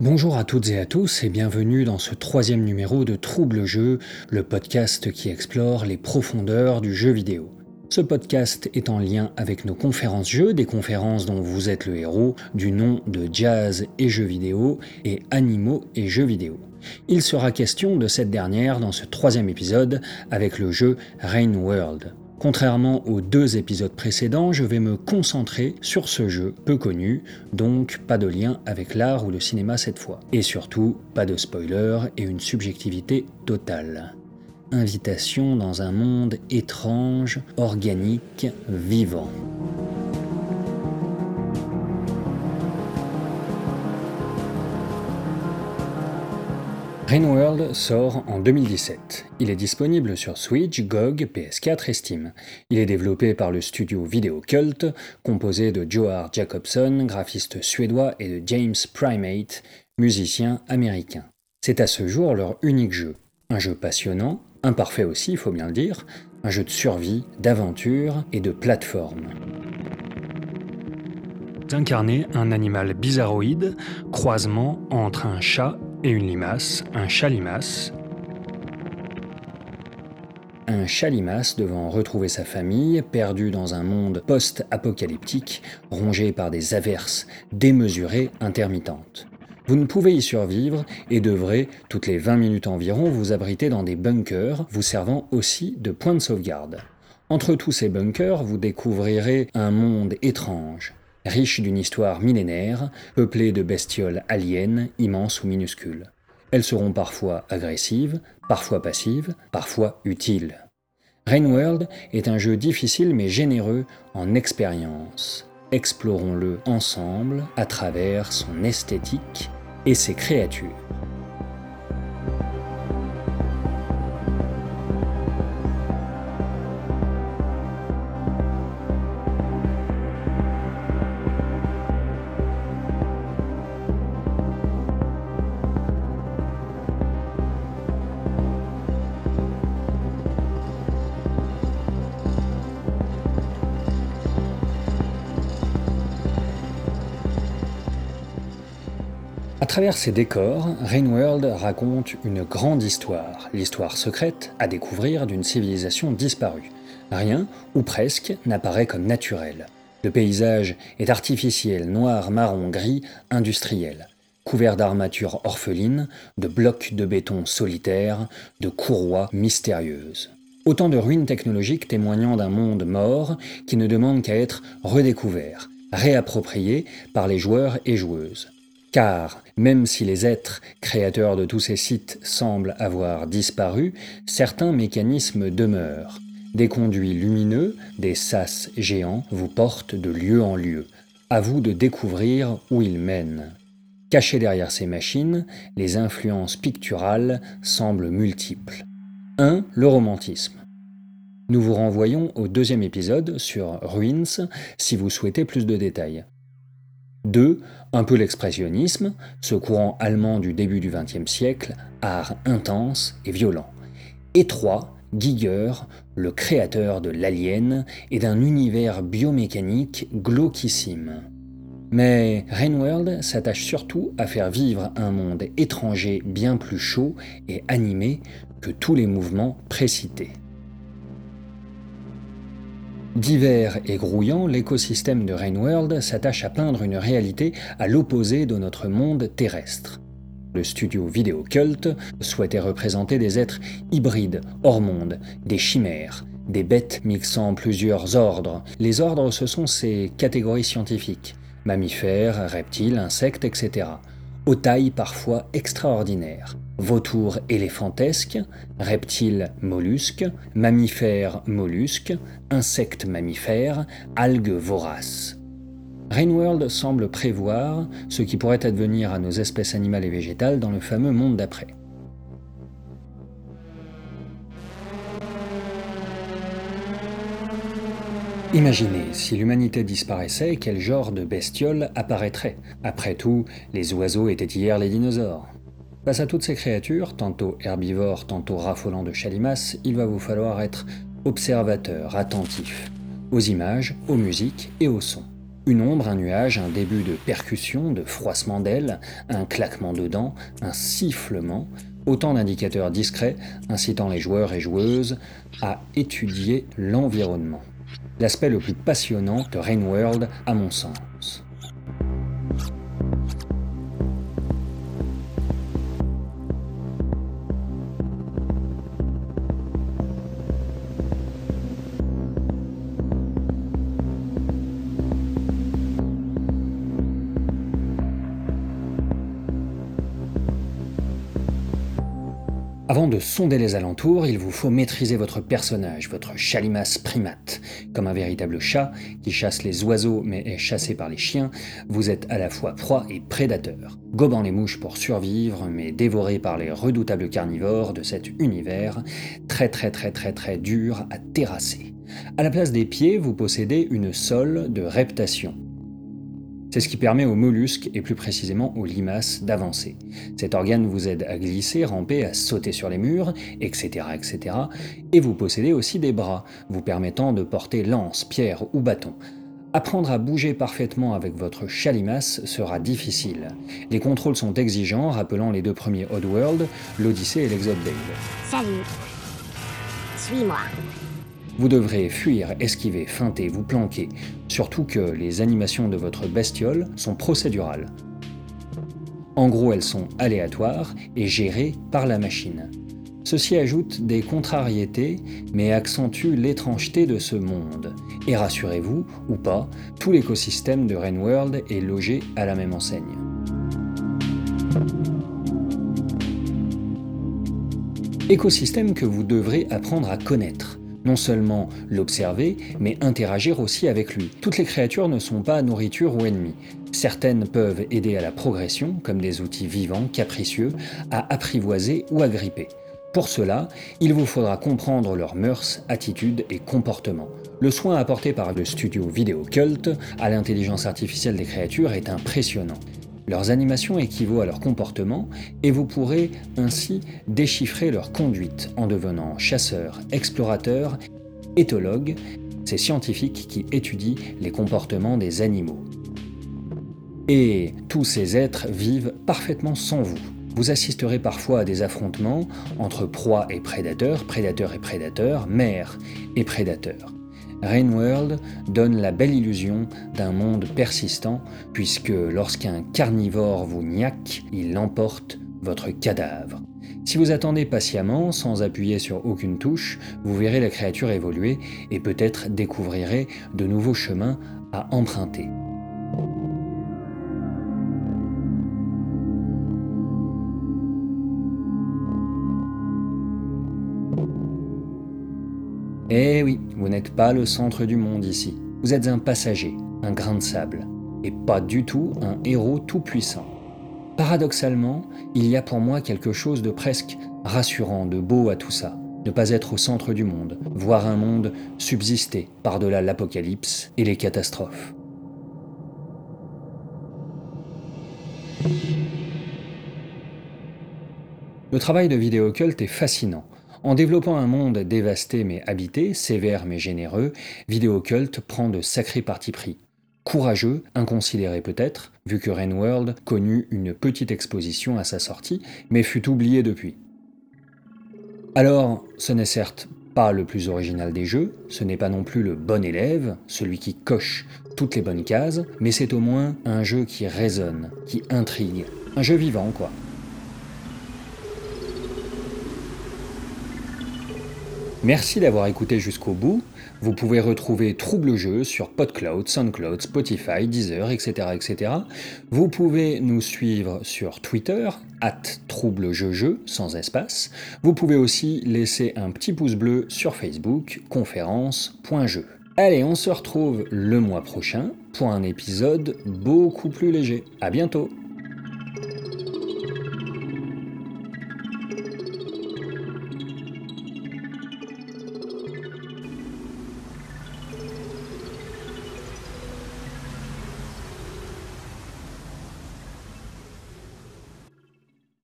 Bonjour à toutes et à tous et bienvenue dans ce troisième numéro de Trouble Jeu, le podcast qui explore les profondeurs du jeu vidéo. Ce podcast est en lien avec nos conférences jeux, des conférences dont vous êtes le héros, du nom de Jazz et jeux vidéo et Animaux et jeux vidéo. Il sera question de cette dernière dans ce troisième épisode avec le jeu Rain World. Contrairement aux deux épisodes précédents, je vais me concentrer sur ce jeu peu connu, donc pas de lien avec l'art ou le cinéma cette fois. Et surtout, pas de spoiler et une subjectivité totale. Invitation dans un monde étrange, organique, vivant. Rainworld sort en 2017. Il est disponible sur Switch, GOG, PS4 et Steam. Il est développé par le studio Video Cult, composé de Joar Jacobson, graphiste suédois, et de James Primate, musicien américain. C'est à ce jour leur unique jeu. Un jeu passionnant, imparfait aussi, il faut bien le dire, un jeu de survie, d'aventure et de plateforme incarner un animal bizarroïde, croisement entre un chat et une limace, un chat-limace. Un chat-limace devant retrouver sa famille, perdu dans un monde post-apocalyptique, rongé par des averses démesurées, intermittentes. Vous ne pouvez y survivre et devrez, toutes les 20 minutes environ, vous abriter dans des bunkers, vous servant aussi de point de sauvegarde. Entre tous ces bunkers, vous découvrirez un monde étrange, riche d'une histoire millénaire, peuplée de bestioles aliens, immenses ou minuscules. Elles seront parfois agressives, parfois passives, parfois utiles. Rainworld est un jeu difficile mais généreux en expérience. Explorons-le ensemble à travers son esthétique et ses créatures. À travers ces décors, Rainworld raconte une grande histoire, l'histoire secrète à découvrir d'une civilisation disparue. Rien, ou presque, n'apparaît comme naturel. Le paysage est artificiel, noir, marron, gris, industriel, couvert d'armatures orphelines, de blocs de béton solitaires, de courroies mystérieuses. Autant de ruines technologiques témoignant d'un monde mort qui ne demande qu'à être redécouvert, réapproprié par les joueurs et joueuses. Car même si les êtres créateurs de tous ces sites semblent avoir disparu, certains mécanismes demeurent. Des conduits lumineux, des sas géants vous portent de lieu en lieu. À vous de découvrir où ils mènent. Cachés derrière ces machines, les influences picturales semblent multiples. 1. Le romantisme. Nous vous renvoyons au deuxième épisode sur Ruins si vous souhaitez plus de détails. 2. Un peu l'expressionnisme, ce courant allemand du début du XXe siècle, art intense et violent. Et 3. Giger, le créateur de l'alien et d'un univers biomécanique glauquissime. Mais Rainworld s'attache surtout à faire vivre un monde étranger bien plus chaud et animé que tous les mouvements précités. Divers et grouillant, l'écosystème de Rainworld s'attache à peindre une réalité à l'opposé de notre monde terrestre. Le studio Vidéo Cult souhaitait représenter des êtres hybrides, hors monde, des chimères, des bêtes mixant plusieurs ordres. Les ordres, ce sont ces catégories scientifiques mammifères, reptiles, insectes, etc aux tailles parfois extraordinaires. Vautours éléphantesques, reptiles mollusques, mammifères mollusques, insectes mammifères, algues voraces. Rainworld semble prévoir ce qui pourrait advenir à nos espèces animales et végétales dans le fameux monde d'après. Imaginez, si l'humanité disparaissait, quel genre de bestiole apparaîtrait? Après tout, les oiseaux étaient hier les dinosaures. Face à toutes ces créatures, tantôt herbivores, tantôt raffolant de chalimaces, il va vous falloir être observateur, attentif, aux images, aux musiques et aux sons. Une ombre, un nuage, un début de percussion, de froissement d'ailes, un claquement de dents, un sifflement, autant d'indicateurs discrets incitant les joueurs et joueuses à étudier l'environnement. L'aspect le plus passionnant de Rain World à mon sens. Avant de sonder les alentours, il vous faut maîtriser votre personnage, votre chalimas primate. Comme un véritable chat qui chasse les oiseaux mais est chassé par les chiens, vous êtes à la fois proie et prédateur, gobant les mouches pour survivre mais dévoré par les redoutables carnivores de cet univers très très très très très dur à terrasser. À la place des pieds, vous possédez une sole de reptation, c'est ce qui permet aux mollusques, et plus précisément aux limaces, d'avancer. Cet organe vous aide à glisser, ramper, à sauter sur les murs, etc., etc. Et vous possédez aussi des bras, vous permettant de porter lance, pierre ou bâton. Apprendre à bouger parfaitement avec votre chalimace sera difficile. Les contrôles sont exigeants, rappelant les deux premiers Oddworld, l'Odyssée et l'Exode Salut Suis-moi vous devrez fuir, esquiver, feinter, vous planquer, surtout que les animations de votre bestiole sont procédurales. En gros, elles sont aléatoires et gérées par la machine. Ceci ajoute des contrariétés, mais accentue l'étrangeté de ce monde. Et rassurez-vous, ou pas, tout l'écosystème de Rainworld est logé à la même enseigne. Écosystème que vous devrez apprendre à connaître non seulement l'observer, mais interagir aussi avec lui. Toutes les créatures ne sont pas nourriture ou ennemies. Certaines peuvent aider à la progression, comme des outils vivants, capricieux, à apprivoiser ou à gripper. Pour cela, il vous faudra comprendre leurs mœurs, attitudes et comportements. Le soin apporté par le studio Vidéo Cult à l'intelligence artificielle des créatures est impressionnant. Leurs animations équivaut à leur comportement et vous pourrez ainsi déchiffrer leur conduite en devenant chasseur, explorateur, éthologue, ces scientifiques qui étudient les comportements des animaux. Et tous ces êtres vivent parfaitement sans vous. Vous assisterez parfois à des affrontements entre proie et prédateur, prédateur et prédateur, mère et prédateur. Rainworld donne la belle illusion d'un monde persistant, puisque lorsqu'un carnivore vous niaque, il emporte votre cadavre. Si vous attendez patiemment, sans appuyer sur aucune touche, vous verrez la créature évoluer et peut-être découvrirez de nouveaux chemins à emprunter. Eh oui, vous n'êtes pas le centre du monde ici. Vous êtes un passager, un grain de sable, et pas du tout un héros tout-puissant. Paradoxalement, il y a pour moi quelque chose de presque rassurant, de beau à tout ça. Ne pas être au centre du monde, voir un monde subsister par-delà l'apocalypse et les catastrophes. Le travail de Vidéocult est fascinant. En développant un monde dévasté mais habité, sévère mais généreux, Videocult prend de sacrés partis pris. Courageux, inconsidéré peut-être, vu que Rainworld connut une petite exposition à sa sortie, mais fut oublié depuis. Alors, ce n'est certes pas le plus original des jeux, ce n'est pas non plus le bon élève, celui qui coche toutes les bonnes cases, mais c'est au moins un jeu qui résonne, qui intrigue, un jeu vivant quoi. Merci d'avoir écouté jusqu'au bout. Vous pouvez retrouver Trouble Jeu sur PodCloud, SoundCloud, Spotify, Deezer, etc., etc. Vous pouvez nous suivre sur Twitter, at TroubleJeuJeu, sans espace. Vous pouvez aussi laisser un petit pouce bleu sur Facebook, conférence.jeu. Allez, on se retrouve le mois prochain pour un épisode beaucoup plus léger. À bientôt!